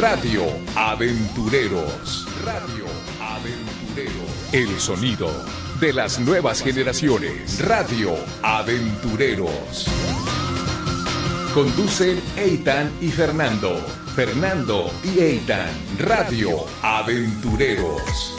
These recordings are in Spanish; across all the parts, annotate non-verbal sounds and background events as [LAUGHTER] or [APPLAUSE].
Radio Aventureros. Radio Aventureros. El sonido de las nuevas generaciones. Radio Aventureros. Conducen Eitan y Fernando. Fernando y Eitan. Radio Aventureros.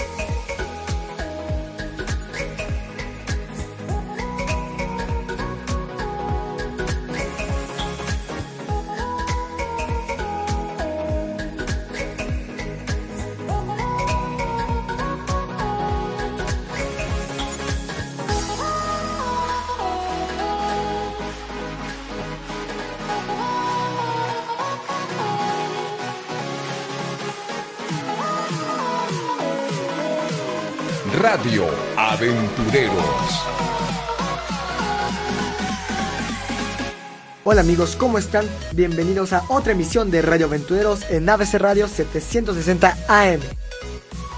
Aventureros. Hola amigos, ¿cómo están? Bienvenidos a otra emisión de Radio Aventureros en ABC Radio 760 AM.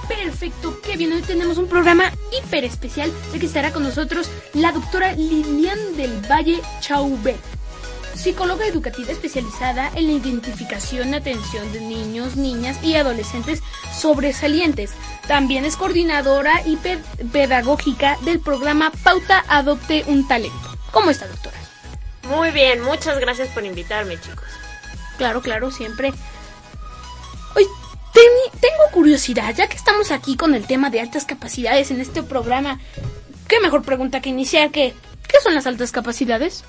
Perfecto, qué bien. Hoy tenemos un programa hiper especial de que estará con nosotros la doctora Lilian del Valle Chaubet, psicóloga educativa especializada en la identificación y atención de niños, niñas y adolescentes sobresalientes. También es coordinadora y pe- pedagógica del programa Pauta Adopte un Talento. ¿Cómo está, doctora? Muy bien, muchas gracias por invitarme, chicos. Claro, claro, siempre. Hoy tengo curiosidad, ya que estamos aquí con el tema de altas capacidades en este programa. ¿Qué mejor pregunta que iniciar que ¿qué son las altas capacidades?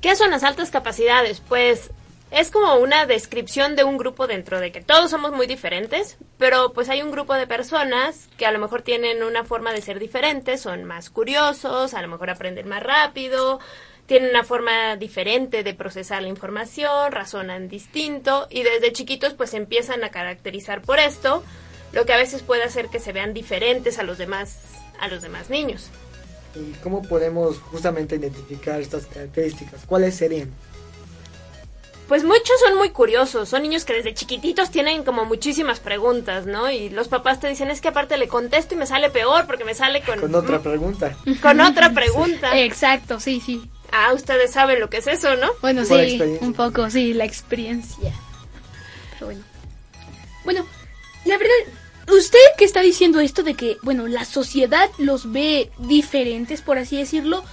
¿Qué son las altas capacidades? Pues es como una descripción de un grupo dentro de que todos somos muy diferentes, pero pues hay un grupo de personas que a lo mejor tienen una forma de ser diferente, son más curiosos, a lo mejor aprenden más rápido, tienen una forma diferente de procesar la información, razonan distinto y desde chiquitos pues empiezan a caracterizar por esto, lo que a veces puede hacer que se vean diferentes a los demás a los demás niños. ¿Y cómo podemos justamente identificar estas características? ¿Cuáles serían? Pues muchos son muy curiosos, son niños que desde chiquititos tienen como muchísimas preguntas, ¿no? Y los papás te dicen, es que aparte le contesto y me sale peor porque me sale con, Con otra pregunta. con otra [LAUGHS] pregunta. Exacto, sí, sí. Ah, ustedes saben lo que es eso, ¿no? Bueno, Por sí, un poco, sí, la experiencia. Pero bueno. Bueno, la verdad, usted que está diciendo esto de que, bueno, la sociedad los ve diferentes, por así decirlo,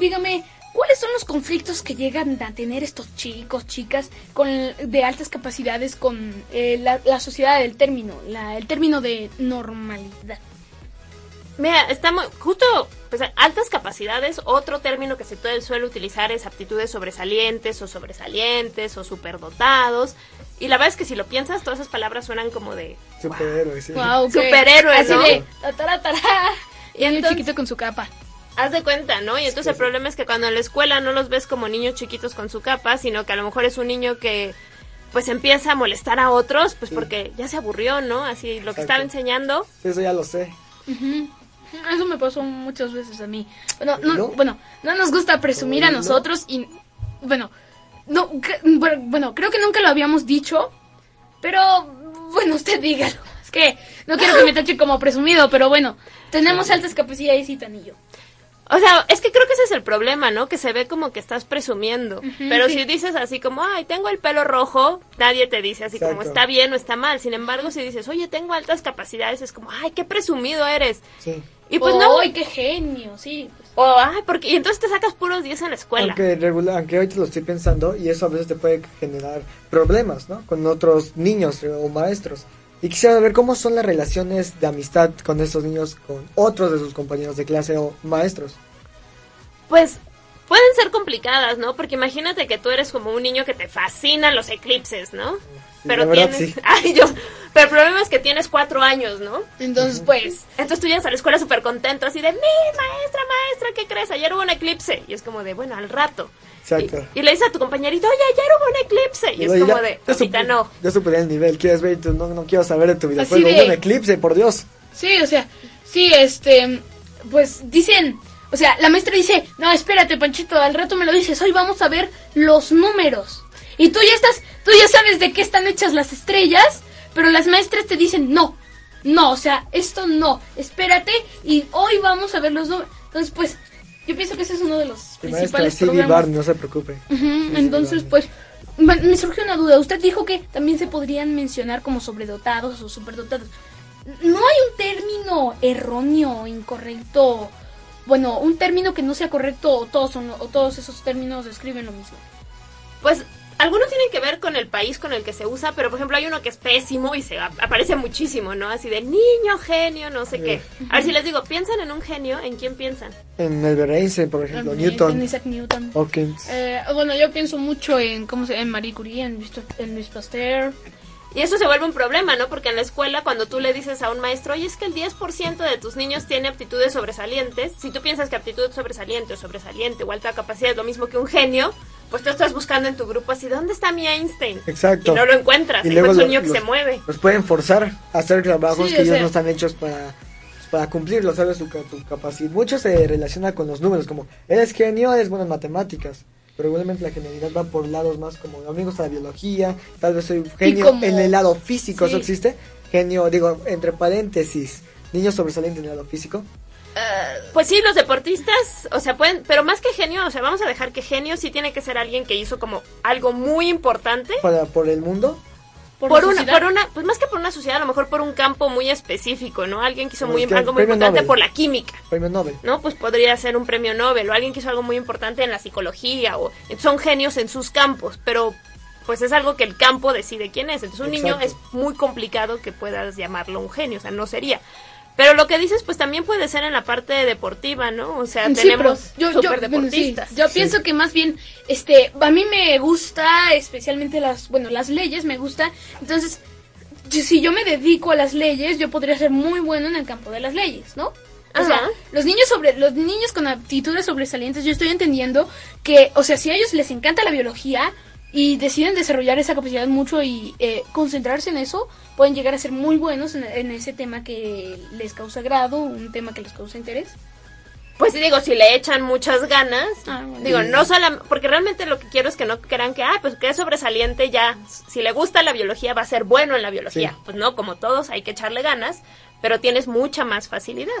dígame, ¿cuáles son los conflictos que llegan a tener estos chicos, chicas, con de altas capacidades con eh, la, la sociedad del término, la, el término de normalidad? Mira, estamos justo, pues altas capacidades, otro término que se suele- utilizar es aptitudes sobresalientes o sobresalientes o superdotados. Y la verdad es que si lo piensas, todas esas palabras suenan como de... Superhéroes, sí. Wow, qué- Superhéroes, así ¿no? de, tatara, tará, y el entonces- chiquito con su capa. Haz de cuenta, ¿no? Y entonces el problema es que cuando en la escuela no los ves como niños chiquitos con su capa, sino que a lo mejor es un niño que pues empieza a molestar a otros, pues porque ya se aburrió, ¿no? Así lo que estaba enseñando. Eso ya lo sé. Eso me pasó muchas veces a mí. Bueno, no, ¿No? bueno, no nos gusta presumir a ¿No? nosotros y bueno, no, bueno, creo que nunca lo habíamos dicho, pero bueno, usted dígalo. Es que no quiero que me [LAUGHS] tache como presumido, pero bueno, tenemos altas capacidades y tanillo. O sea, es que creo que ese es el problema, ¿no? Que se ve como que estás presumiendo. Pero sí. si dices así como, ay, tengo el pelo rojo, nadie te dice así como está bien o está mal. Sin embargo, si dices, oye, tengo altas capacidades, es como, ay, qué presumido eres. Sí. Y pues no. ¡Ay, qué genio! Sí, pues. O, ay, porque, y entonces te sacas puros 10 en la escuela. Aunque, regular, aunque hoy te lo estoy pensando y eso a veces te puede generar problemas, ¿no? Con otros niños eh, o maestros. Y quisiera saber cómo son las relaciones de amistad con estos niños, con otros de sus compañeros de clase o maestros. Pues pueden ser complicadas, ¿no? Porque imagínate que tú eres como un niño que te fascinan los eclipses, ¿no? pero la verdad, tienes, sí. [LAUGHS] ay, yo, pero el problema es que tienes cuatro años, ¿no? Entonces, pues, Entonces tú llegas a la escuela súper contento, así de, mi maestra, maestra, ¿qué crees? Ayer hubo un eclipse. Y es como de, bueno, al rato. Exacto. Y, y le dices a tu compañerito, oye, ayer hubo un eclipse. Y es Oye, como ya- de, ahorita no. Ya superé el nivel, quieres ver, y tú, no, no quiero saber de tu Así videojuego, de- hubo un eclipse, por Dios. Sí, o sea, sí, este, pues dicen, o sea, la maestra dice, no, espérate, Panchito, al rato me lo dices, hoy vamos a ver los números. Y tú ya estás, tú ya sabes de qué están hechas las estrellas, pero las maestras te dicen, no, no, o sea, esto no, espérate y hoy vamos a ver los números. Entonces, pues, Yo pienso que ese es uno de los maestra principales Cindy problemas. No se preocupe. Entonces, pues, me me surgió una duda. Usted dijo que también se podrían mencionar como sobredotados o superdotados. ¿No hay un término erróneo, incorrecto? Bueno, un término que no sea correcto o todos, son, o todos esos términos describen lo mismo. Pues algunos tienen que ver con el país con el que se usa, pero por ejemplo hay uno que es pésimo y se ap- aparece muchísimo, ¿no? Así de niño, genio, no sé qué. A ver si les digo, ¿piensan en un genio? ¿En quién piensan? En el Einstein, por ejemplo, En- Newton, en Isaac Newton. Hawkins. Eh, bueno, yo pienso mucho en, ¿cómo se En Marie Curie, en en Luis Pasteur. Y eso se vuelve un problema, ¿no? Porque en la escuela, cuando tú le dices a un maestro, oye, es que el 10% de tus niños tiene aptitudes sobresalientes, si tú piensas que aptitud sobresaliente o sobresaliente o alta capacidad es lo mismo que un genio, pues tú estás buscando en tu grupo así, ¿dónde está mi Einstein? Exacto. Y no lo encuentras, Y luego es un niño que se mueve. Los pueden forzar a hacer trabajos Sí, que ellos sea- no están hechos para, pues, para cumplirlo, ¿sabes? Tu capacidad. Mucho se relaciona con los números, como eres genio, eres bueno en matemáticas. Pero igualmente la genialidad va por lados más como a mí me gusta la biología, tal vez soy genio como- en el lado físico, ¿eso existe? Genio, digo, entre paréntesis, niño sobresaliente en el lado físico. Pues sí, los deportistas, o sea, pueden, pero más que genio, o sea, vamos a dejar que genio sí tiene que ser alguien que hizo como algo muy importante Para, por el mundo, Por, una, por una, pues más que por una sociedad, a lo mejor por un campo muy específico, ¿no? Alguien que hizo muy, algo muy importante Nobel. por la química. premio Nobel. ¿no? Pues podría ser un premio Nobel o alguien que hizo algo muy importante en la psicología o son genios en sus campos, pero pues es algo que el campo decide quién es. Entonces un niño es muy complicado que puedas llamarlo un genio, o sea, no sería. Pero lo que dices, pues también puede ser en la parte deportiva, ¿no? O sea, Sí, tenemos pero yo, yo, superdeportistas. bueno, sí, yo pienso que más bien, este, a mí me gusta especialmente las, bueno, las leyes me gusta, entonces, yo- si yo me dedico a las leyes, yo podría ser muy bueno en el campo de las leyes, ¿no? O sea, Ajá. los niños sobre, los niños con aptitudes sobresalientes, yo estoy entendiendo que, o sea, si a ellos les encanta la biología y deciden desarrollar esa capacidad mucho y eh, concentrarse en eso, pueden llegar a ser muy buenos en, en ese tema que les causa grado, un tema que les causa interés. Pues sí, digo, si le echan muchas ganas, Ah, bueno. digo, no solamente, porque realmente lo que quiero es que no crean que, ah, pues que es sobresaliente ya, si le gusta la biología va a ser bueno en la biología. Sí. Pues no, como todos hay que echarle ganas, pero tienes mucha más facilidad.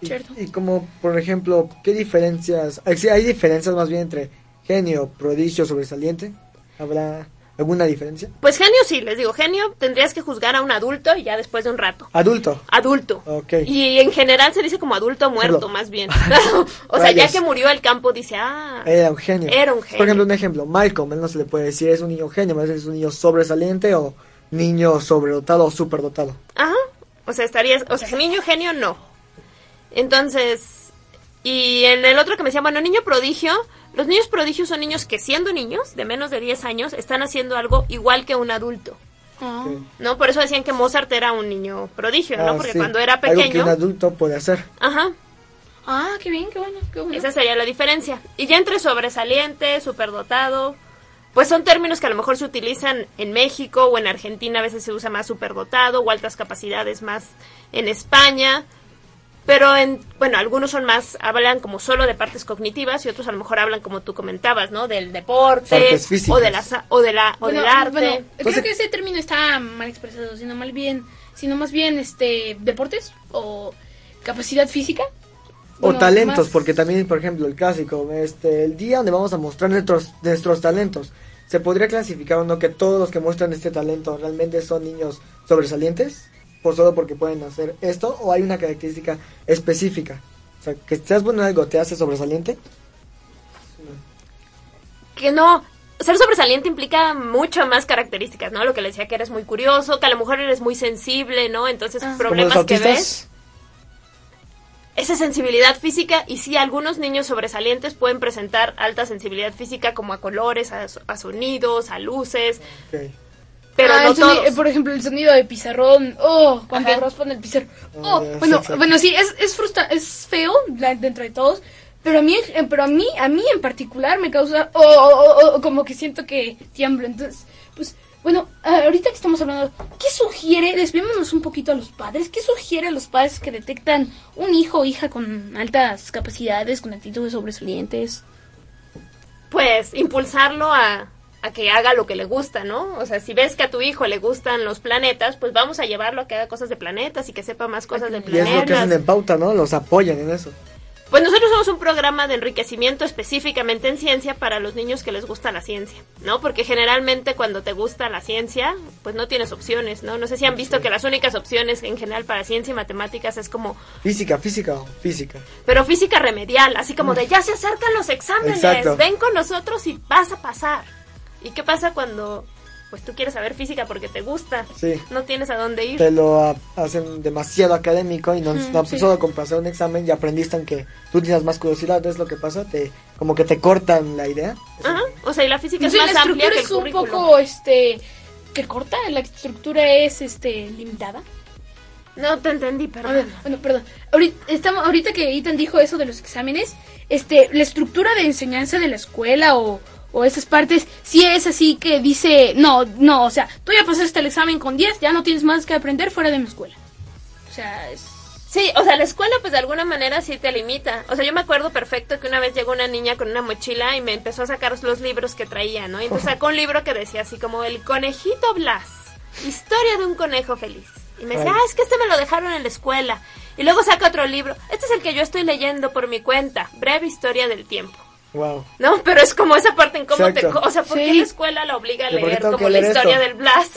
Y, Cierto. y como, por ejemplo, ¿qué diferencias? hay- sí, ¿Hay diferencias más bien entre genio, prodigio, sobresaliente? ¿Habrá alguna diferencia? Pues genio sí, les digo, genio tendrías que juzgar a un adulto y ya después de un rato. Adulto. Adulto. Ok. Y en general se dice como adulto muerto, Perdón. más bien. [LAUGHS] [LAUGHS] o sea, ya que murió el campo, dice, ah, Era un genio. Era un genio. Por ejemplo, un ejemplo, Malcolm, él no se le puede decir es un niño genio, más es un niño sobresaliente o niño sobredotado o superdotado. Ajá. O sea, estarías, o sea, niño genio no. Entonces, y en el otro que me decía, bueno, niño prodigio, los niños prodigios son niños que siendo niños, de menos de 10 años, están haciendo algo igual que un adulto. Ah. ¿No? Por eso decían que Mozart era un niño prodigio, ¿no? Ah, Porque sí. cuando era Algo que pequeño... un adulto puede hacer. Ajá. Ah, qué bien, qué bueno, qué bueno. Esa sería la diferencia. Y ya entre sobresaliente, superdotado, pues son términos que a lo mejor se utilizan en México o en Argentina, a veces se usa más superdotado o altas capacidades más en España. Pero en, bueno, algunos son más, hablan como solo de partes cognitivas y otros a lo mejor hablan como tú comentabas, ¿no? Del deporte o de la sa- o de la o Bueno, del arte. bueno, creo que ese término está mal expresado, sino mal bien, sino más bien este deportes o capacidad física. O Bueno, talentos, más- porque también, por ejemplo, el clásico, este, el día donde vamos a mostrar nuestros, nuestros talentos. ¿Se podría clasificar o no que todos los que muestran este talento realmente son niños sobresalientes? Por solo porque pueden hacer esto, o hay una característica específica. O sea, que seas bueno en algo te hace sobresaliente. que no ser sobresaliente implica mucho más características, ¿no? Lo que le decía que eres muy curioso, que a lo mejor eres muy sensible, ¿no? Entonces, Ah. Como los problemas que ves, esa sensibilidad física y sí, algunos niños sobresalientes pueden presentar alta sensibilidad física como a colores, a, a sonidos, a luces, Ok. Pero Ah, no todos. eh, Por ejemplo, el sonido de pizarrón. Oh, cuando Ajá. raspan el pizarrón. Ah, Oh, bueno, sí, bueno, sí, es, es frustra es feo la- dentro de todos. Pero a mí, eh, pero a mí, a mí en particular me causa, oh, oh, oh, oh, como que siento que tiemblo. Entonces, pues, bueno, ah, ahorita que estamos hablando, ¿qué sugiere? Desviémonos un poquito a los padres. ¿Qué sugiere a los padres que detectan un hijo o hija con altas capacidades, con actitudes sobresalientes? pues impulsarlo a, a que haga lo que le gusta, ¿no? O sea, si ves que a tu hijo le gustan los planetas, pues vamos a llevarlo a que haga cosas de planetas y que sepa más cosas de Y es lo que hacen planetas. en pauta, ¿no? Los apoyan en eso. Pues nosotros somos un programa de enriquecimiento específicamente en ciencia para los niños que les gusta la ciencia, ¿no? Porque generalmente cuando te gusta la ciencia, pues no tienes opciones, ¿no? No sé si han visto que las únicas opciones en general para ciencia y matemáticas es como... Física, física física. Pero física remedial, así como de ya se acercan los exámenes, Exacto. ven con nosotros y vas a pasar. ¿Y qué pasa cuando pues tú quieres saber física porque te gusta? Sí. No tienes a dónde ir. Te lo hacen demasiado académico y no, Mm, no sí. solo con pasar un examen y aprendiste aunque tú tienes más curiosidad, es lo que pasa, te como que te cortan la idea. Ajá. O sea, y la física Sí, es la más amplia estructura que el es un currículum. poco, este, que corta, la estructura es, este, limitada. No te entendí, ver, perdón. bueno, perdón. Ahorita, estamos, ahorita que Ethan dijo eso de los exámenes, este, la estructura de enseñanza de la escuela o, o esas partes, sí es así que dice, no, no, o sea, tú ya pasaste el examen con 10, ya no tienes más que aprender fuera de mi escuela. O sea, es... Sí, o sea, la escuela pues de alguna manera sí te limita. O sea, yo me acuerdo perfecto que una vez llegó una niña con una mochila y me empezó a sacar los libros que traía, ¿no? Y entonces sacó un libro que decía así como El conejito Blas, historia de un conejo feliz. Y me decía, ah, es que este me lo dejaron en la escuela. Y luego saca otro libro. Este es el que yo estoy leyendo por mi cuenta, Breve Historia del Tiempo. Wow. No, pero es como esa parte en cómo te... Exacto. O sea, ¿por qué la escuela la obliga a ¿Y por qué leer como la historia esto? del Blas?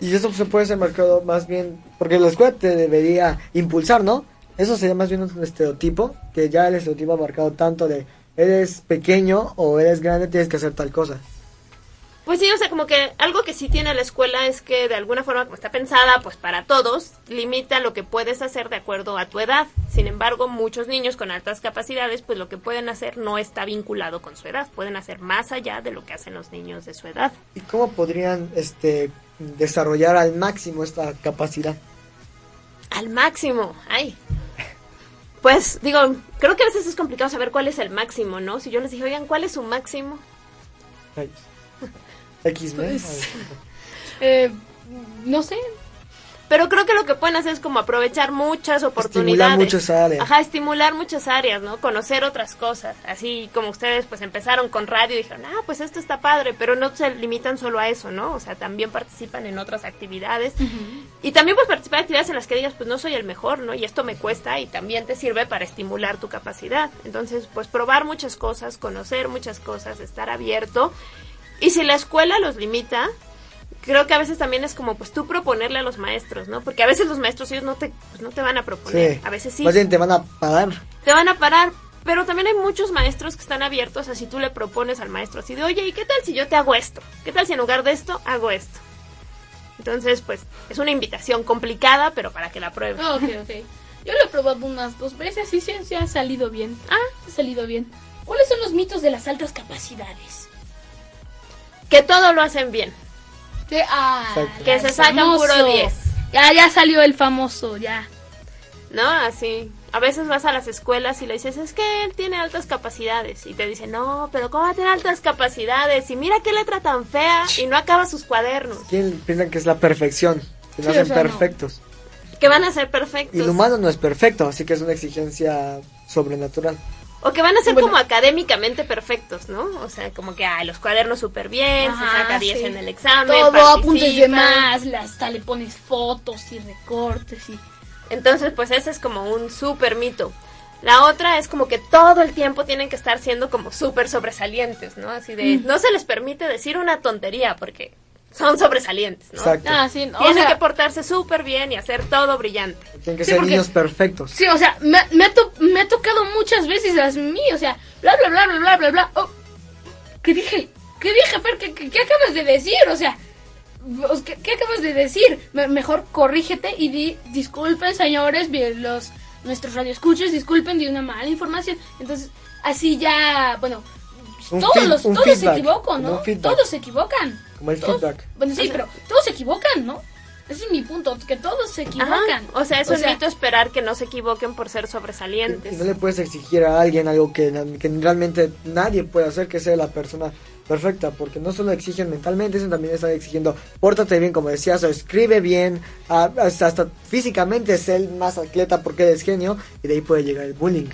Y eso se puede ser marcado más bien, porque la escuela te debería impulsar, ¿no? Eso sería más bien un estereotipo, que ya el estereotipo ha marcado tanto de eres pequeño o eres grande, tienes que hacer tal cosa. Pues sí, o sea, como que algo que sí tiene la escuela es que de alguna forma, como está pensada, pues para todos, limita lo que puedes hacer de acuerdo a tu edad. Sin embargo, muchos niños con altas capacidades, pues lo que pueden hacer no está vinculado con su edad. Pueden hacer más allá de lo que hacen los niños de su edad. ¿Y cómo podrían este desarrollar al máximo esta capacidad? Al máximo, ay. Pues digo, creo que a veces es complicado saber cuál es el máximo, ¿no? Si yo les dije, oigan, ¿cuál es su máximo? Rayos. X-Men. Pues, [LAUGHS] Eh, no sé. Pero creo que lo que pueden hacer es como aprovechar muchas oportunidades. Estimular muchas áreas. Ajá, estimular muchas áreas, ¿no? Conocer otras cosas. Así como ustedes pues empezaron con radio y dijeron, ah, pues esto está padre, pero no se limitan solo a eso, ¿no? O sea, también participan en otras actividades. Y también pues participar en actividades en las que digas, pues no soy el mejor, ¿no? Y esto me cuesta y también te sirve para estimular tu capacidad. Entonces, pues probar muchas cosas, conocer muchas cosas, estar abierto. Y si la escuela los limita, creo que a veces también es como pues tú proponerle a los maestros, ¿no? Porque a veces los maestros ellos no te, pues, no te van a proponer, Sí. a veces sí, Más bien te van a parar. te van a parar, pero también hay muchos maestros que están abiertos a si tú le propones al maestro así de, oye, ¿y qué tal si yo te hago esto? ¿Qué tal si en lugar de esto hago esto? Entonces, pues es una invitación complicada, pero para que la pruebes. Ok, ok. Yo lo he probado unas dos veces y sí, sí ha salido bien. Ah, ha salido bien. ¿Cuáles son los mitos de las altas capacidades? Que todo lo hacen bien. Que, ah. Que se sacan puro 10. Ya, ya salió el famoso, ya. ¿no? Así. A veces vas a las escuelas y le dices, es que él tiene altas capacidades. Y te dicen, no, pero ¿cómo va a tener altas capacidades? Y mira qué letra tan fea y no acaba sus cuadernos. ¿Quién piensan que es la perfección? Que Sí, nacen o sea, no. perfectos. Que van a ser perfectos. Y el humano no es perfecto, así que es una exigencia sobrenatural. O que van a ser Bueno. como académicamente perfectos, ¿no? O sea, como que, ay, los cuadernos súper bien, se saca 10 sí. en el examen. Todo apuntes de más, hasta le pones fotos y recortes y... Entonces, pues ese es como un súper mito. La otra es como que todo el tiempo tienen que estar siendo como súper sobresalientes, ¿no? Así de, Mm. no se les permite decir una tontería porque son sobresalientes, ¿no? Exacto. Ah, sí, no, o Tienen sea, que portarse súper bien y hacer todo brillante. Tienen que Sí, ser porque- niños perfectos. Sí, o sea, me, me ha to- me ha tocado muchas veces las mí, o sea, bla, bla, bla, bla, bla, bla, bla. Oh, ¿Qué dije? ¿Qué dije, Fer? ¿Qué, qué, qué acabas de decir? O sea, ¿qué, qué acabas de decir? Me- mejor corrígete y di, disculpen, señores, bien, los nuestros radioescuchos, disculpen de una mala información. Entonces, así ya, bueno, Un todos, feed- los, todos se equivocan, ¿no? Todos se equivocan. Como el Todos- feedback. Bueno, sí, O sea- pero todos se equivocan, ¿no? Ese es mi punto, que todos se equivocan. Ajá. O sea, es O un sea, mito esperar que no se equivoquen por ser Y sobresalientes. no le puedes exigir a alguien algo que, que realmente nadie puede hacer, que sea la persona perfecta, porque no solo exigen mentalmente, eso también están exigiendo, pórtate bien, como decías, o escribe bien, a- hasta, hasta físicamente es el más atleta porque eres genio, y de ahí puede llegar el bullying.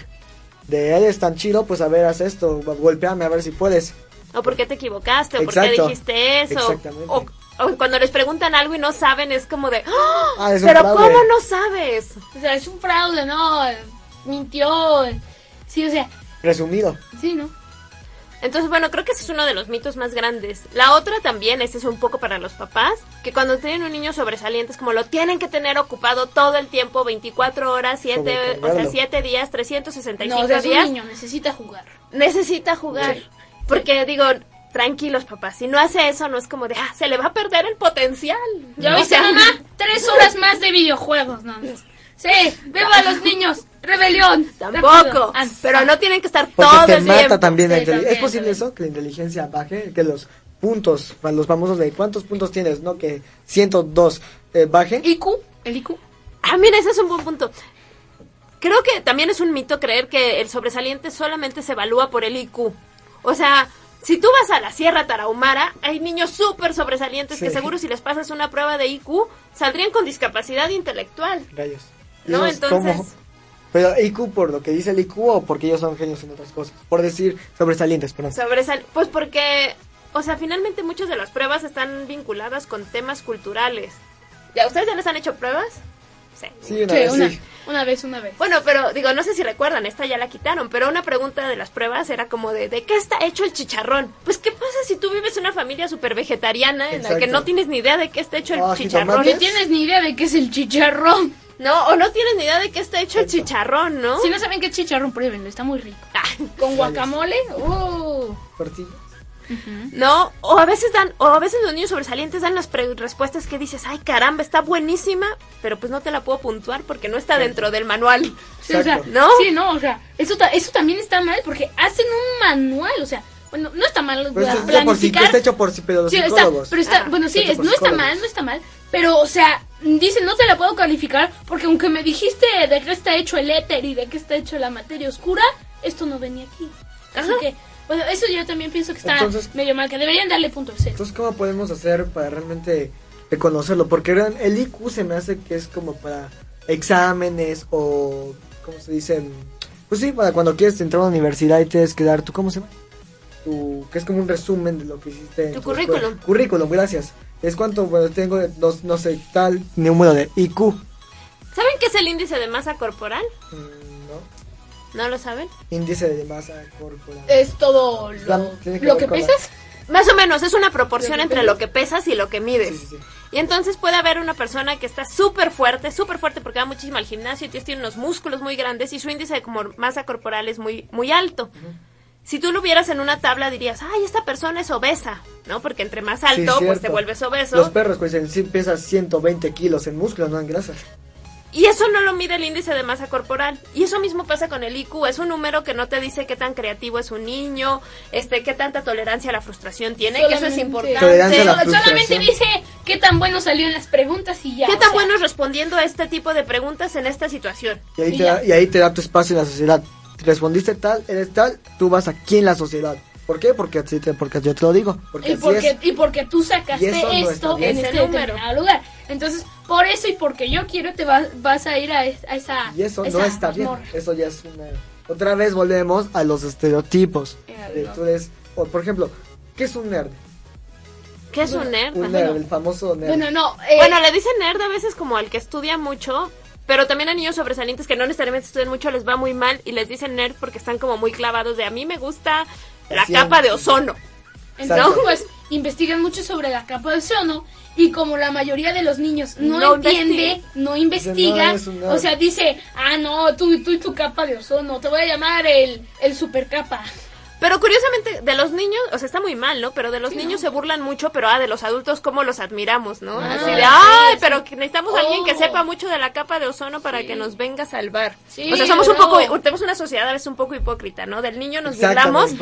De él es tan chido, pues a ver, haz esto, golpeame a ver si puedes. O por qué te equivocaste, o por qué dijiste eso. Exactamente. O, o cuando les preguntan algo y no saben, es como de, ¡Ah! Ah, es pero. ¿cómo no sabes? O sea, es un fraude, ¿no? Mintió. Sí, o sea, Resumido. sí, ¿no? Entonces, bueno, creo que ese es uno de los mitos más grandes. La otra también, este es un poco para los papás, que cuando tienen un niño sobresaliente es como lo tienen que tener ocupado todo el tiempo, 24 horas, 7, o sea, Sobrecargarlo. 7 días, 365 No, o sea, es un días. niño, necesita jugar. Necesita jugar. Sí. Porque digo, tranquilos papás, si no hace eso no es como de, ah, se le va a perder el potencial. Ya O viste, sea, mamá, [LAUGHS] tres horas más de videojuegos, ¿no? Sí, viva los niños, rebelión. Tampoco. Ah, pero no tienen que estar Porque todo te el mata tiempo. también la Sí, también, ¿Es posible también. eso? Que la inteligencia baje, que los puntos, para los famosos de cuántos puntos tienes, ¿no? Que 102 eh, baje. IQ, el IQ. Ah, mira, ese es un buen punto. Creo que también es un mito creer que el sobresaliente solamente se evalúa por el IQ. O sea, si tú vas a la Sierra Tarahumara, hay niños súper sobresalientes que seguro si les pasas una prueba de IQ saldrían con discapacidad intelectual. Rayos. No, entonces- ¿cómo? Pero IQ por lo que dice el IQ o porque ellos son genios en otras cosas. Por decir sobresalientes, perdón. Sobresal pues porque, o sea, finalmente muchas de las pruebas están vinculadas con temas culturales. ¿Ya ustedes ya les han hecho pruebas? Sí. Sí, una Sí, vez una, sí. una vez, una vez. Bueno, pero digo, no sé si recuerdan, esta ya la quitaron, pero una pregunta de las pruebas era como de, ¿de qué está hecho el chicharrón? Pues, ¿qué pasa si tú vives en una familia súper vegetariana en la que no tienes ni idea de qué está hecho el Ah, chicharrón? No tienes ni idea de qué es el chicharrón. No, o no tienes ni idea de qué está hecho el chicharrón, ¿no? Si no saben qué es chicharrón, pruébenlo, está muy rico. Ah, Con guacamole, uh. Tortilla. No, o a veces dan, o a veces los niños sobresalientes dan las pre- respuestas que dices, ay caramba, está buenísima, pero pues no te la puedo puntuar porque no está dentro del manual. Sí, o sea, Exacto. ¿No? Sí, no, o sea, eso, ta- eso también está mal porque hacen un manual, o sea, bueno, no está mal Pero está, por, planificar. está hecho por si- pero los Sí, está, pero está, Ajá. bueno, sí, Está es- no está mal, no está mal, pero, o sea, dicen, no te la puedo calificar porque aunque me dijiste de qué está hecho el éter y de qué está hecho la materia oscura, esto no venía aquí. Así Ajá. que, bueno, eso yo también pienso que está Entonces- medio mal, que deberían darle punto cero. Entonces, ¿cómo podemos hacer para realmente reconocerlo? Porque el IQ se me hace que es como para exámenes o, ¿cómo se dice? Pues sí, para cuando quieres entrar a una universidad y tienes que dar tu, ¿cómo se llama? Tu, que es como un resumen de lo que hiciste. en Tu escuela. currículum. Currículum, gracias. Es cuánto, bueno, tengo, no, no sé, tal número de IQ. ¿Saben qué es el índice de masa corporal? Mm, ¿no? ¿No lo saben? Índice de masa corporal. Es todo lo, La- que lo ver que con la- pesas. Más o menos, es una proporción ¿Lo que entre lo que pesas y lo que mides. Sí, sí, sí. Y entonces puede haber una persona que está súper fuerte, súper fuerte porque va muchísimo al gimnasio y tiene unos músculos muy grandes y su índice de como masa corporal es muy, muy alto. Si tú lo vieras en una tabla dirías, ay, esta persona es obesa, ¿no? Porque entre más alto, pues te vuelves obeso. Los perros, pues, en sí pesas 120 kilos en músculo, no en grasa. Y eso no lo mide el índice de masa corporal. Y eso mismo pasa con el IQ. Es un número que no te dice qué tan creativo es un niño, este, qué tanta tolerancia a la frustración tiene, que eso es importante. Tolerancia a la Sol- solamente dice qué tan bueno salió en las preguntas y ya. ¿Qué tan sea, bueno es respondiendo a este tipo de preguntas en esta situación? Y ahí, Y te ya. da, y ahí te da tu espacio en la sociedad. Respondiste tal, eres tal, tú vas aquí en la sociedad. ¿Por qué? Porque, porque yo te lo digo. Porque Y porque, es. y porque tú sacaste no esto en Ese este número. lugar. Entonces, por eso y porque yo quiero, te vas, vas a ir a, es- a esa. Y eso no está bien. Eso ya es una... Otra vez volvemos a los estereotipos. Eh, tú eres- o, por ejemplo, ¿qué es un nerd? ¿Qué es un nerd? Un nerd, el famoso nerd. Bueno, no. eh, Bueno, le dicen nerd a veces como al que estudia mucho, pero también a niños sobresalientes que no necesariamente estudian mucho les va muy mal y les dicen nerd porque están como muy clavados de a mí me gusta la Así capa es. de ozono. Entonces, pues, investigan mucho sobre la capa de ozono y como la mayoría de los niños no, No entiende, investiga. no investiga, no, o sea, dice, ah, no, tú, tú y tu capa de ozono, te voy a llamar el, el super capa. Pero curiosamente, de los niños, o sea, está muy mal, ¿no? Pero de los Sí, niños ¿no? se burlan mucho, pero ah, de los adultos, ¿cómo los admiramos, no? Ah, Así de, ay, sí. pero que necesitamos a alguien que Oh. sepa mucho de la capa de ozono para Sí. que nos venga a salvar. Sí, o sea, somos un poco, tenemos una sociedad a veces un poco hipócrita, ¿no? Del niño nos burlamos,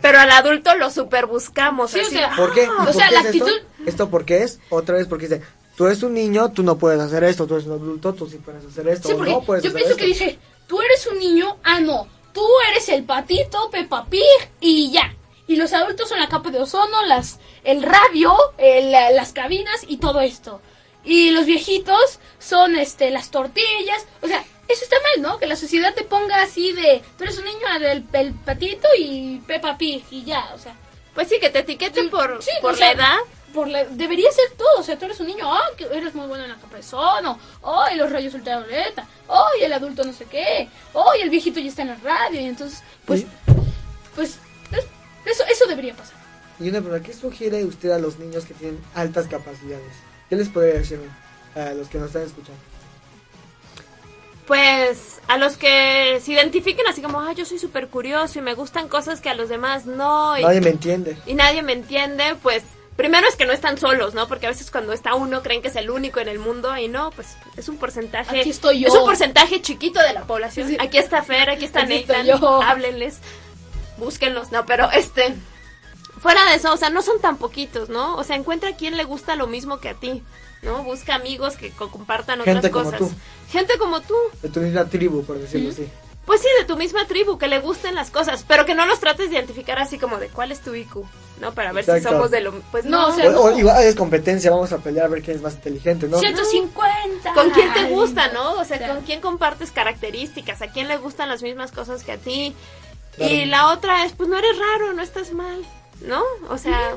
pero al adulto lo super buscamos. Sí, o así sea, ¿Por qué? ¿Y O por sea, qué la es actitud- ¿Esto por qué es? Otra vez porque dice, tú eres un niño, tú no puedes hacer esto, tú eres un adulto, tú sí puedes hacer esto, Sí, o no puedes yo hacer pienso esto. que dice, tú eres un niño, ah, no, tú eres el patito, Peppa Pig y ya. Y los adultos son la capa de ozono, las, el radio, el- la- las cabinas y todo esto. Y los viejitos son este las tortillas. O sea, eso está mal, ¿no? Que la sociedad te ponga así de, tú eres un niño del el patito y Peppa Pig y ya, o sea. Pues sí, que te etiqueten por, Sí, por o sea, la edad. Por la- debería ser todo, o sea, tú eres un niño, ah, que eres muy bueno en la capa de ozono, oh, y los rayos ultravioleta, oh, y el adulto no sé qué, oh, y el viejito ya está en la radio, y entonces, pues, pues, es- eso, eso debería pasar. Y una pregunta, ¿qué sugiere usted a los niños que tienen altas capacidades? ¿Qué les podría decir a los que nos están escuchando? Pues a los que se identifiquen así como, ah, yo soy súper curioso y me gustan cosas que a los demás no. Y, Nadie me entiende. y nadie me entiende, pues primero es que no están solos, ¿no? Porque a veces cuando está uno creen que es el único en el mundo y no, pues es un porcentaje. Aquí estoy yo. Es un porcentaje chiquito de la población. Sí. Aquí está Fer, aquí está Aquí estoy Nathan. yo. Háblenles, búsquenlos, no, pero este. Fuera de eso, o sea, no son tan poquitos, ¿no? O sea, encuentra a quien le gusta lo mismo que a ti, ¿no? Busca amigos que co- compartan otras Gente como cosas. tú. Gente como tú. De tu misma tribu, por decirlo así. Pues sí, de tu misma tribu, que le gusten las cosas, pero que no los trates de identificar así como de cuál es tu IQ, ¿no? Para ver si somos de lo... Pues No, no, o sea, O, o igual es competencia, vamos a pelear a ver quién es más inteligente, ¿no? 150. ¿Con quién te gusta, no? O sea. ¿con quién compartes características? ¿A quién le gustan las mismas cosas que a ti? Claro. Y la otra es, pues no eres raro, no estás mal, ¿no? O sea,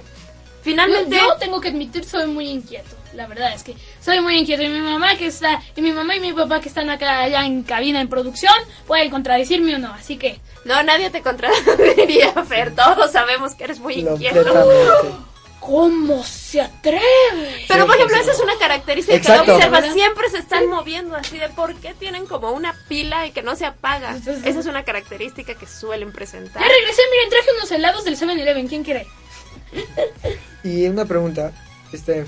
finalmente... yo tengo que admitir, soy muy inquieto. La verdad es que soy muy inquieto. Y mi mamá que está, y mi mamá y mi papá que están acá allá en cabina en producción, pueden contradecirme o no. Así que, No, nadie te contradiría, [LAUGHS] Fer, todos sabemos que eres muy inquieto. [GASPS] ¿cómo se atreve? Pero, por ejemplo, esa es una característica Exacto. que observas. Siempre se están moviendo así de por qué tienen como una pila y que no se apaga. Entonces- Esa es una característica que suelen presentar. Ya regresé, miren, traje unos helados del 7-Eleven. ¿Quién quiere? Y una pregunta, este,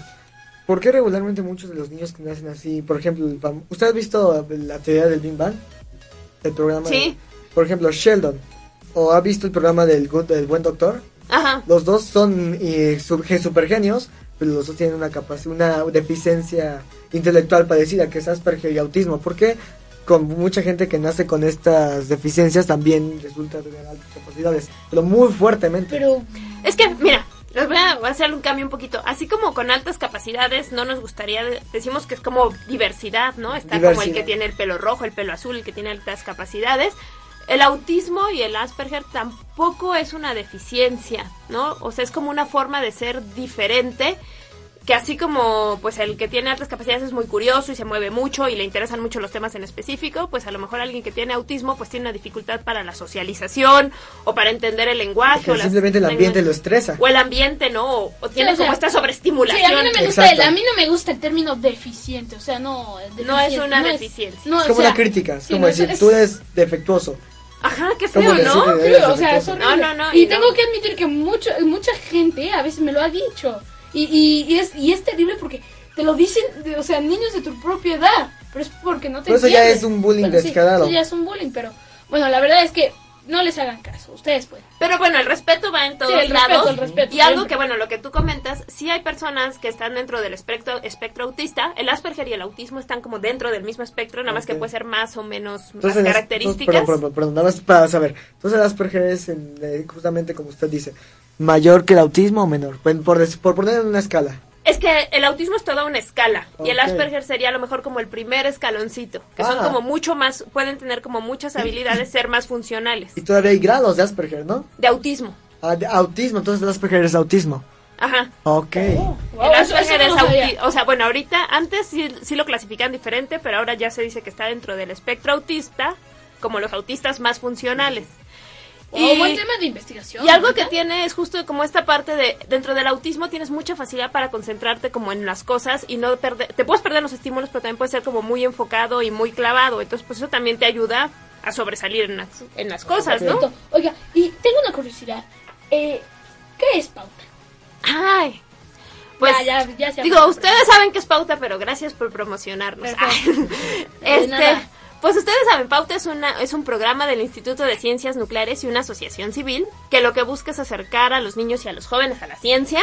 ¿por qué regularmente muchos de los niños que nacen así, por ejemplo, ¿usted ha visto la teoría del Big Bang? El programa de- Sí. por ejemplo, Sheldon, o ha visto el programa del, Good- del Buen Doctor? Ajá. Los dos son eh, supergenios, pero los dos tienen una capacidad, una deficiencia intelectual parecida, que es Asperger y autismo. ¿Por qué? Con mucha gente que nace con estas deficiencias también resulta tener altas capacidades, pero muy fuertemente. Pero, Es que, mira, les voy a hacer un cambio un poquito. Así como con altas capacidades, no nos gustaría, de- decimos que es como diversidad, ¿no? Está como el que tiene el pelo rojo, el pelo azul, el que tiene altas capacidades. El autismo y el Asperger tampoco es una deficiencia, ¿no? O sea, es como una forma de ser diferente que así como pues el que tiene altas capacidades es muy curioso y se mueve mucho y le interesan mucho los temas en específico, pues a lo mejor alguien que tiene autismo pues tiene una dificultad para la socialización o para entender el lenguaje o las- simplemente el ambiente lo estresa. o el ambiente, ¿no? O, o tiene o sea, como esta sí, a sobreestimulación. mí no me gusta Exacto. el, a mí no me gusta el término deficiente, o sea, no. No es deficiente, una no deficiencia. no, es o como sea, una crítica, es sí, como no, es- decir, es- tú eres defectuoso. Ajá, qué Como feo, ¿no? Sí, o sea, es horrible. No, no, no, y y tengo que admitir que mucho, mucha gente a veces me lo ha dicho. Y, y, y es, y es terrible porque te lo dicen, de- o sea, niños de tu propia edad. Pero es porque no te Pero eso ya es un bullying Bueno, sí, descarado. eso ya es un bullying, pero bueno, la verdad es que no les hagan caso. Ustedes pueden. Pero bueno, el respeto va en todos Sí, el respeto, lados. el respeto, y algo que, bueno, lo que tú comentas, sí hay personas que están dentro del espectro, espectro autista. El Asperger y el autismo están como dentro del mismo espectro, nada más que puede ser más o menos Entonces, las características. Perdón, perdón, perdón, nada más para saber. Entonces el Asperger es en, eh, justamente como usted dice, mayor que el autismo o menor, Por- por, por poner en una escala. Es que el autismo es toda una escala y el. Asperger sería a lo mejor como el primer escaloncito, que son Ah. como mucho más, pueden tener como muchas habilidades, ser más funcionales. Y todavía hay grados de Asperger, ¿no? De autismo. Ah, de autismo, entonces el Asperger es autismo. Ajá. Ok. Wow, el Asperger no es lo sabía. auti- O sea, bueno, ahorita, antes sí, sí lo clasifican diferente, pero ahora ya se dice que está dentro del espectro autista, como los autistas más funcionales. Wow, buen tema de investigación. Y algo que tiene es justo como esta parte de dentro del autismo tienes mucha facilidad para concentrarte como en las cosas y no perder, te puedes perder los estímulos, pero también puedes ser como muy enfocado y muy clavado. Entonces, pues eso también te ayuda a sobresalir en las, en las cosas, ¿no? Oiga, y tengo una curiosidad. Eh, ¿Qué es pauta? Ay. Pues Ya, ya, digo, ustedes saben que es pauta, pero gracias por promocionarnos. Ay. [LAUGHS] Este, nada. Pues ustedes saben, Pauta es una es un programa del Instituto de Ciencias Nucleares y una asociación civil que lo que busca es acercar a los niños y a los jóvenes a la ciencia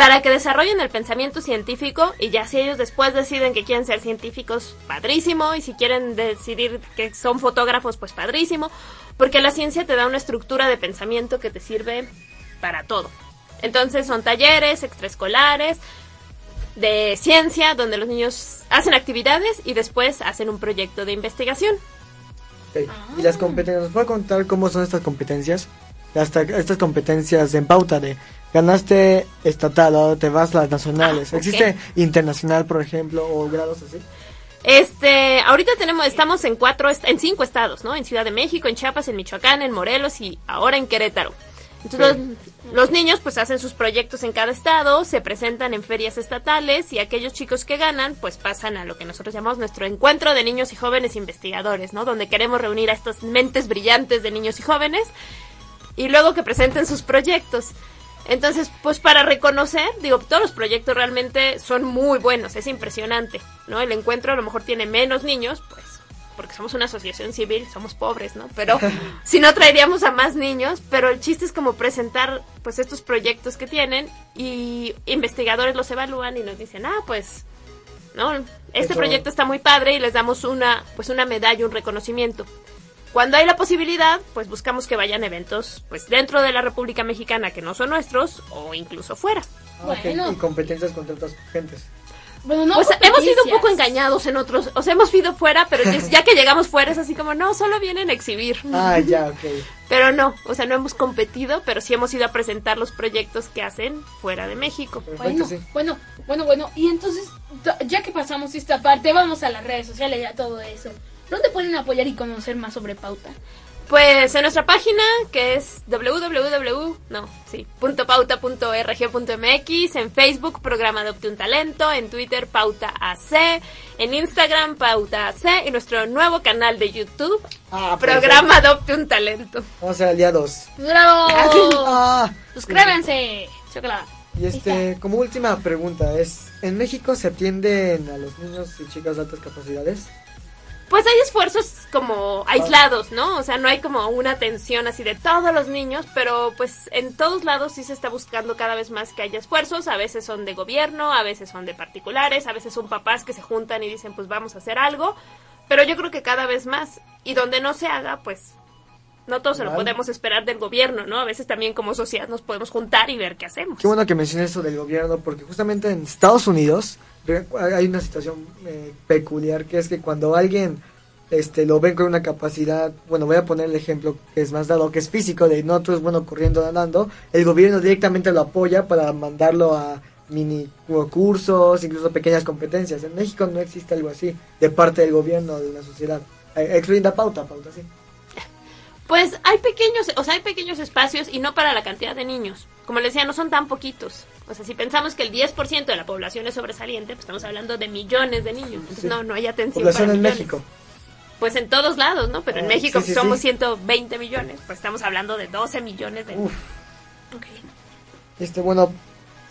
para que desarrollen el pensamiento científico y ya si ellos después deciden que quieren ser científicos, padrísimo, y si quieren decidir que son fotógrafos, pues padrísimo, porque la ciencia te da una estructura de pensamiento que te sirve para todo. Entonces son talleres extraescolares de ciencia donde los niños hacen actividades y después hacen un proyecto de investigación. Ok. Y las competencias, ¿nos puede contar cómo son estas competencias? hasta estas competencias en pauta de ganaste estatal, ahora te vas a las nacionales. Ah. ¿Existe internacional, por ejemplo, o grados así? Este, ahorita tenemos, estamos en cuatro, en cinco estados, ¿no? En Ciudad de México, en Chiapas, en Michoacán, en Morelos y ahora en Querétaro. Entonces los, niños pues hacen sus proyectos en cada estado, se presentan en ferias estatales y aquellos chicos que ganan pues pasan a lo que nosotros llamamos nuestro encuentro de niños y jóvenes investigadores, ¿no? Donde queremos reunir a estas mentes brillantes de niños y jóvenes y luego que presenten sus proyectos. Entonces, pues para reconocer, digo, todos los proyectos realmente son muy buenos, es impresionante, ¿no? El encuentro a lo mejor tiene menos niños, pues porque somos una asociación civil, somos pobres, ¿no? Pero [LAUGHS] si no traeríamos a más niños, pero el chiste es como presentar pues estos proyectos que tienen y investigadores los evalúan y nos dicen, "Ah, pues no, este Eso- proyecto está muy padre" y les damos una pues una medalla, un reconocimiento. Cuando hay la posibilidad, pues buscamos que vayan eventos pues dentro de la República Mexicana que no son nuestros o incluso fuera. Ah, Bueno. Y competencias contra otras gentes. Bueno, no pues hemos sido un poco engañados en otros, o sea, hemos ido fuera, pero ya, que llegamos fuera es así como, no, solo vienen a exhibir. Ah, ya, ok. Pero no, o sea, no hemos competido, pero sí hemos ido a presentar los proyectos que hacen fuera de México. Perfecto, Bueno, sí. bueno, bueno, bueno. Y entonces, ya que pasamos esta parte, vamos a las redes sociales y a todo eso. ¿Dónde pueden apoyar y conocer más sobre Pauta? Pues en nuestra página, que es www, no, sí, punto pauta.org.mx, en Facebook, programa Adopte un Talento, en Twitter, Pauta AC, en Instagram, Pauta AC, y nuestro nuevo canal de YouTube, Ah, programa Adopte un Talento. Vamos a ser aliados. ¡Bravo! [LAUGHS] Ah, ¡Suscríbanse! Chocolate. y este, como última pregunta, es, ¿en México se atienden a los niños y chicas de altas capacidades? Pues hay esfuerzos como aislados, ¿no? O sea, no hay como una atención así de todos los niños, pero pues en todos lados sí se está buscando cada vez más que haya esfuerzos. A veces son de gobierno, a veces son de particulares, a veces son papás que se juntan y dicen, pues vamos a hacer algo. Pero yo creo que cada vez más. Y donde no se haga, pues no todo se lo podemos esperar del gobierno, ¿no? A veces también como sociedad nos podemos juntar y ver qué hacemos. Qué bueno que menciones eso del gobierno, porque justamente en Estados Unidos hay una situación eh, peculiar, que es que cuando alguien este lo ven con una capacidad, bueno, voy a poner el ejemplo que es más dado, que es físico, de no es bueno corriendo, andando, el gobierno directamente lo apoya para mandarlo a mini cursos, incluso pequeñas competencias. En México no existe algo así, de parte del gobierno, de la sociedad. Eh, excluyendo a pauta, pauta, sí. Pues hay pequeños, o sea, hay pequeños espacios y no para la cantidad de niños. Como les decía, no son tan poquitos. O sea, si pensamos que el 10% de la población es sobresaliente, pues estamos hablando de millones de niños. Entonces Sí. no, no hay atención Población para en millones. México. Pues en todos lados, ¿no? Pero en Ah, México sí, sí, somos sí. 120 millones, pues estamos hablando de 12 millones de Uf. Ok. Este, bueno,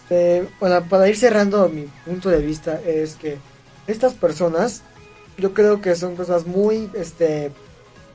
eh, bueno, para ir cerrando mi punto de vista es que estas personas, yo creo que son personas muy, este,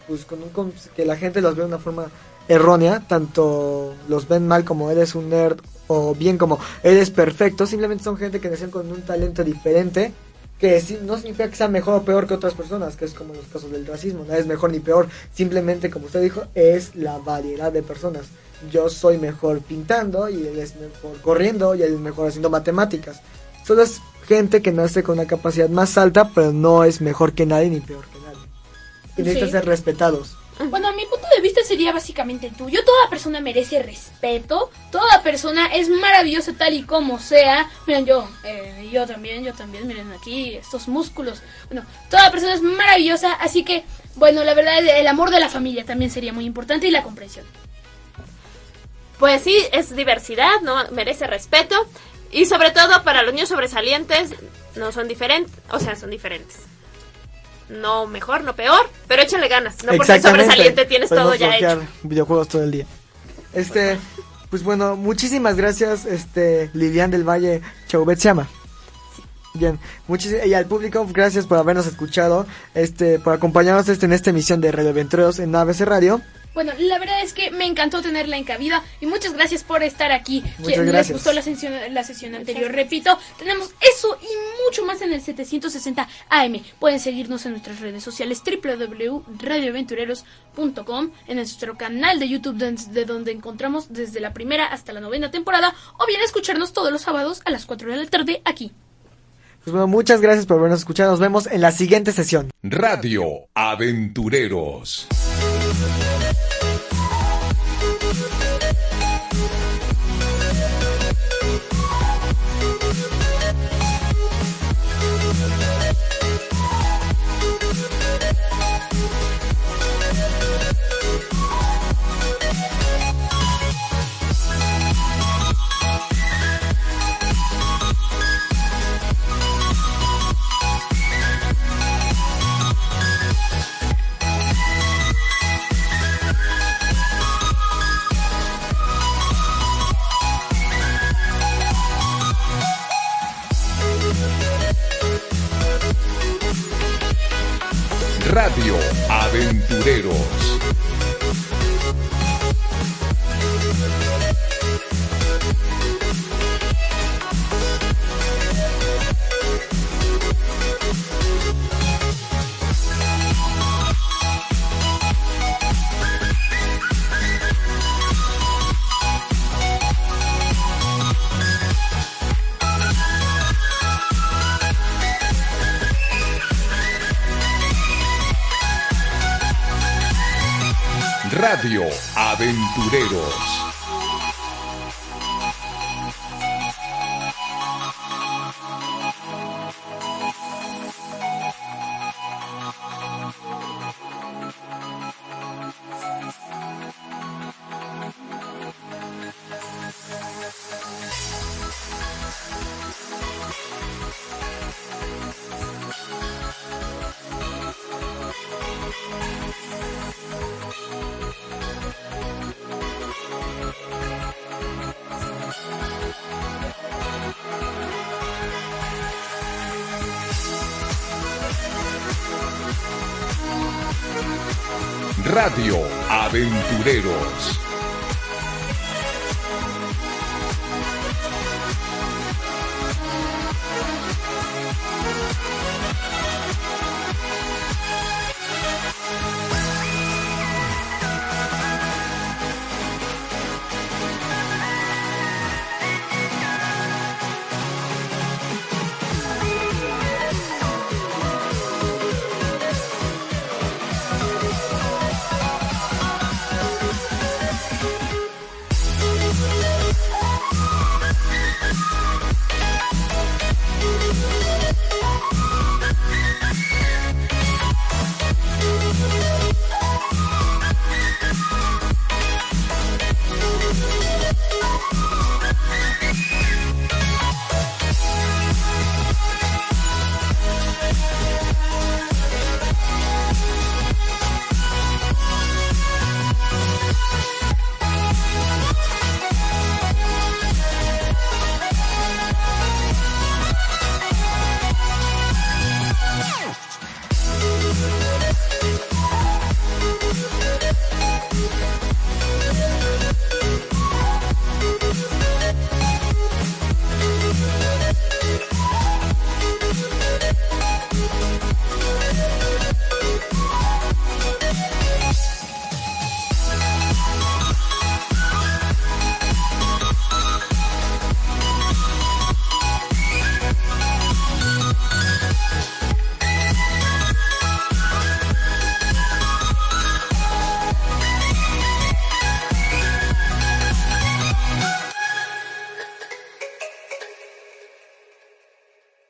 pues con un, con- que la gente los ve de una forma errónea, tanto los ven mal como eres un nerd o bien como eres perfecto, simplemente son gente que nacieron con un talento diferente que no significa que sea mejor o peor que otras personas, que es como en los casos del racismo, no es mejor ni peor, simplemente como usted dijo, es la variedad de personas. Yo soy mejor pintando y él es mejor corriendo y él es mejor haciendo matemáticas. Solo es gente que nace con una capacidad más alta, pero no es mejor que nadie ni peor que nadie. Y necesitan Sí. ser respetados. Bueno, mi punto de vista sería básicamente tuyo. Toda persona merece respeto. Toda persona es maravillosa tal y como sea. Miren, yo, eh, yo también, yo también. Miren aquí estos músculos. Bueno, toda persona es maravillosa. Así que, bueno, la verdad, el amor de la familia también sería muy importante y la comprensión. Pues sí, es diversidad, ¿no? Merece respeto. Y sobre todo para los niños sobresalientes, no son diferentes, o sea, son diferentes. No mejor, no peor, pero échenle ganas. No porque sobresaliente tienes todo ya hecho. videojuegos todo el día. Este, pues bueno, muchísimas gracias, este, Lilian del Valle Chauvet se llama. Bien, muchísimas, y al público, gracias por habernos escuchado, este, por acompañarnos este, en esta emisión de Radio Aventureros en ABC Radio. Bueno, la verdad es que me encantó tenerla en cabida y muchas gracias por estar aquí. Muchas Quien les gracias. gustó la sesión, la sesión anterior, repito, tenemos eso y mucho más en el 760 AM. Pueden seguirnos en nuestras redes sociales www.radioaventureros.com, en nuestro canal de YouTube desde donde encontramos desde la primera hasta la novena temporada o bien escucharnos todos los sábados a las 4 de la tarde aquí. Pues bueno, muchas gracias por habernos escuchado, nos vemos en la siguiente sesión. Radio Aventureros. Radio Aventureros.